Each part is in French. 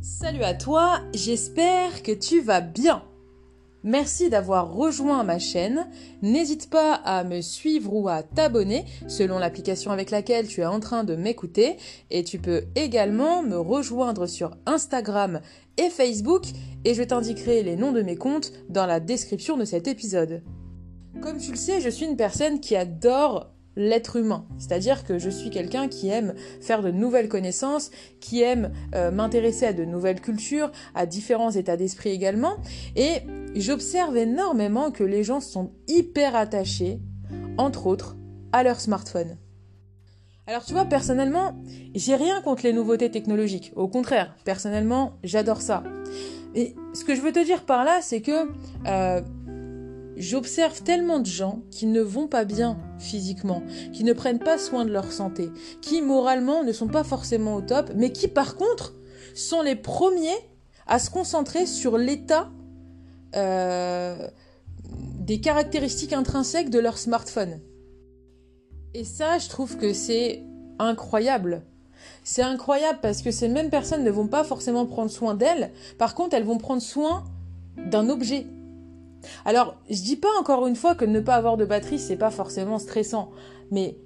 Salut à toi, j'espère que tu vas bien. Merci d'avoir rejoint ma chaîne. N'hésite pas à me suivre ou à t'abonner selon l'application avec laquelle tu es en train de m'écouter. Et tu peux également me rejoindre sur Instagram et Facebook et je t'indiquerai les noms de mes comptes dans la description de cet épisode. Comme tu le sais, je suis une personne qui adore l'être humain. C'est-à-dire que je suis quelqu'un qui aime faire de nouvelles connaissances, qui aime euh, m'intéresser à de nouvelles cultures, à différents états d'esprit également. Et j'observe énormément que les gens sont hyper attachés, entre autres, à leur smartphone. Alors tu vois, personnellement, j'ai rien contre les nouveautés technologiques. Au contraire, personnellement, j'adore ça. Et ce que je veux te dire par là, c'est que euh, J'observe tellement de gens qui ne vont pas bien physiquement, qui ne prennent pas soin de leur santé, qui moralement ne sont pas forcément au top, mais qui par contre sont les premiers à se concentrer sur l'état euh, des caractéristiques intrinsèques de leur smartphone. Et ça, je trouve que c'est incroyable. C'est incroyable parce que ces mêmes personnes ne vont pas forcément prendre soin d'elles, par contre elles vont prendre soin d'un objet, alors, je dis pas encore une fois que ne pas avoir de batterie, c'est pas forcément stressant. Mais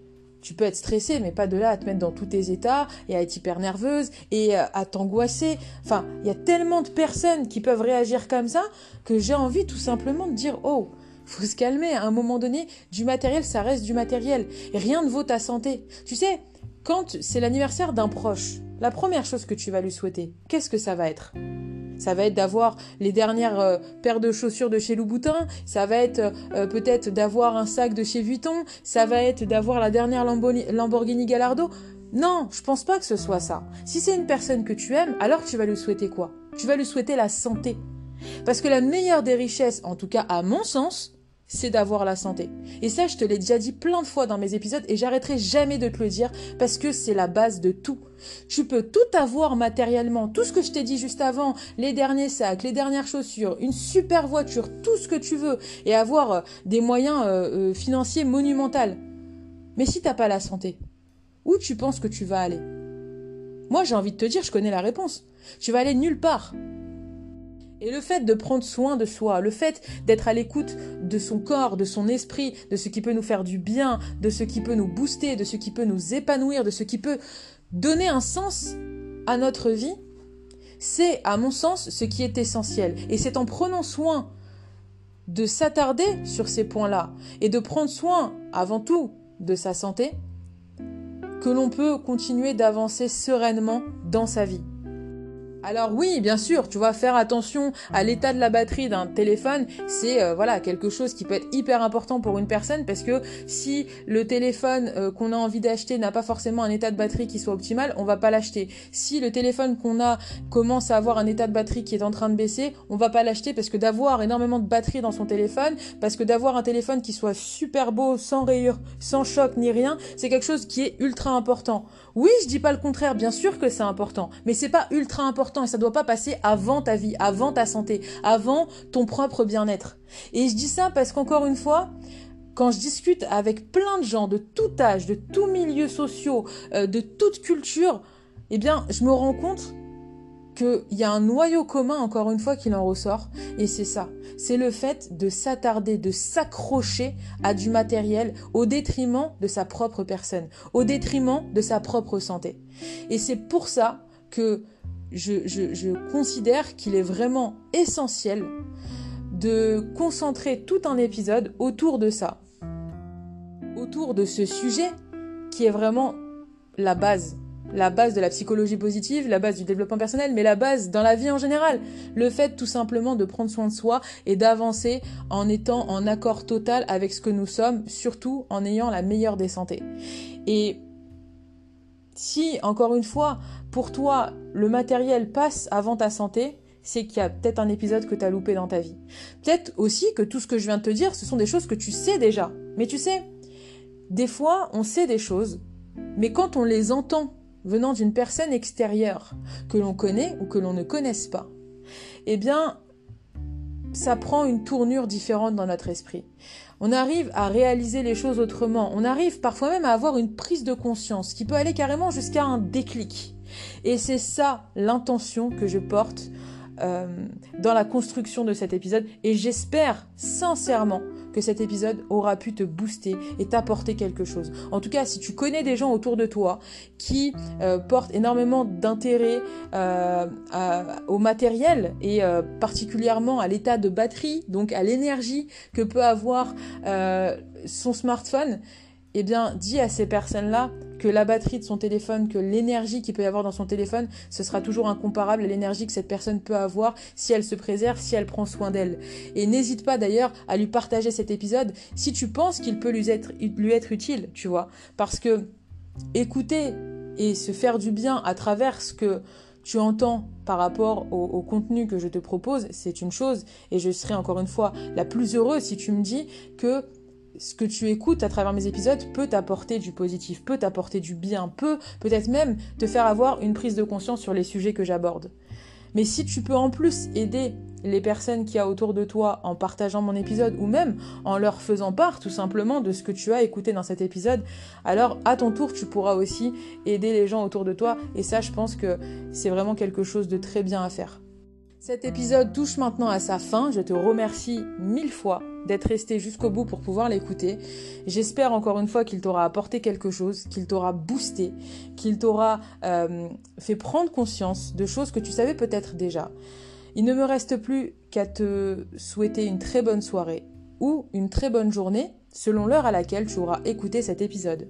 tu peux être stressé, mais pas de là à te mettre dans tous tes états et à être hyper nerveuse et euh, à t'angoisser. Enfin, il y a tellement de personnes qui peuvent réagir comme ça que j'ai envie tout simplement de dire oh, faut se calmer. À un moment donné, du matériel, ça reste du matériel. Rien ne vaut ta santé. Tu sais, quand c'est l'anniversaire d'un proche, la première chose que tu vas lui souhaiter, qu'est-ce que ça va être? Ça va être d'avoir les dernières euh, paires de chaussures de chez Louboutin, ça va être euh, peut-être d'avoir un sac de chez Vuitton, ça va être d'avoir la dernière Lamborghini Gallardo. Non, je pense pas que ce soit ça. Si c'est une personne que tu aimes, alors tu vas lui souhaiter quoi? Tu vas lui souhaiter la santé. Parce que la meilleure des richesses, en tout cas à mon sens, c'est d'avoir la santé. Et ça, je te l'ai déjà dit plein de fois dans mes épisodes et j'arrêterai jamais de te le dire parce que c'est la base de tout. Tu peux tout avoir matériellement, tout ce que je t'ai dit juste avant, les derniers sacs, les dernières chaussures, une super voiture, tout ce que tu veux et avoir euh, des moyens euh, euh, financiers monumentaux. Mais si t'as pas la santé, où tu penses que tu vas aller? Moi, j'ai envie de te dire, je connais la réponse. Tu vas aller nulle part. Et le fait de prendre soin de soi, le fait d'être à l'écoute de son corps, de son esprit, de ce qui peut nous faire du bien, de ce qui peut nous booster, de ce qui peut nous épanouir, de ce qui peut donner un sens à notre vie, c'est, à mon sens, ce qui est essentiel. Et c'est en prenant soin de s'attarder sur ces points-là et de prendre soin, avant tout, de sa santé, que l'on peut continuer d'avancer sereinement dans sa vie. Alors oui, bien sûr, tu vas faire attention à l'état de la batterie d'un téléphone, c'est euh, voilà quelque chose qui peut être hyper important pour une personne parce que si le téléphone euh, qu'on a envie d'acheter n'a pas forcément un état de batterie qui soit optimal, on va pas l'acheter. Si le téléphone qu'on a commence à avoir un état de batterie qui est en train de baisser, on va pas l'acheter parce que d'avoir énormément de batterie dans son téléphone, parce que d'avoir un téléphone qui soit super beau, sans rayures, sans choc ni rien, c'est quelque chose qui est ultra important. Oui, je dis pas le contraire, bien sûr que c'est important, mais c'est pas ultra important et ça doit pas passer avant ta vie, avant ta santé, avant ton propre bien-être. Et je dis ça parce qu'encore une fois, quand je discute avec plein de gens de tout âge, de tous milieux sociaux, euh, de toute culture, eh bien, je me rends compte qu'il y a un noyau commun, encore une fois, qui en ressort, et c'est ça. C'est le fait de s'attarder, de s'accrocher à du matériel au détriment de sa propre personne, au détriment de sa propre santé. Et c'est pour ça que je, considère qu'il est vraiment essentiel de concentrer tout un épisode autour de ça, autour de ce sujet qui est vraiment la base, la base de la psychologie positive, la base du développement personnel, mais la base dans la vie en général. Le fait tout simplement de prendre soin de soi et d'avancer en étant en accord total avec ce que nous sommes, surtout en ayant la meilleure des santé. Et si, encore une fois, pour toi, le matériel passe avant ta santé, c'est qu'il y a peut-être un épisode que tu as loupé dans ta vie. Peut-être aussi que tout ce que je viens de te dire, ce sont des choses que tu sais déjà. Mais tu sais, des fois, on sait des choses, mais quand on les entend venant d'une personne extérieure, que l'on connaît ou que l'on ne connaisse pas, eh bien, ça prend une tournure différente dans notre esprit. On arrive à réaliser les choses autrement. On arrive parfois même à avoir une prise de conscience qui peut aller carrément jusqu'à un déclic. Et c'est ça l'intention que je porte euh, dans la construction de cet épisode. Et j'espère sincèrement que cet épisode aura pu te booster et t'apporter quelque chose. En tout cas, si tu connais des gens autour de toi qui euh, portent énormément d'intérêt euh, au matériel et particulièrement à l'état de batterie, donc à l'énergie que peut avoir son smartphone, eh bien, dis à ces personnes-là que la batterie de son téléphone, que l'énergie qu'il peut y avoir dans son téléphone, ce sera toujours incomparable à l'énergie que cette personne peut avoir si elle se préserve, si elle prend soin d'elle. Et n'hésite pas d'ailleurs à lui partager cet épisode si tu penses qu'il peut lui être, utile, tu vois. Parce que écouter et se faire du bien à travers ce que tu entends par rapport au, au, contenu que je te propose, c'est une chose, et je serai encore une fois la plus heureuse si tu me dis que ce que tu écoutes à travers mes épisodes peut t'apporter du positif, peut t'apporter du bien, peut peut-être même te faire avoir une prise de conscience sur les sujets que j'aborde. Mais si tu peux en plus aider les personnes qui a autour de toi en partageant mon épisode ou même en leur faisant part tout simplement de ce que tu as écouté dans cet épisode, alors à ton tour tu pourras aussi aider les gens autour de toi et ça je pense que c'est vraiment quelque chose de très bien à faire. Cet épisode touche maintenant à sa fin. Je te remercie mille fois d'être resté jusqu'au bout pour pouvoir l'écouter. J'espère encore une fois qu'il t'aura apporté quelque chose, qu'il t'aura boosté, qu'il t'aura euh, fait prendre conscience de choses que tu savais peut-être déjà. Il ne me reste plus qu'à te souhaiter une très bonne soirée ou une très bonne journée selon l'heure à laquelle tu auras écouté cet épisode.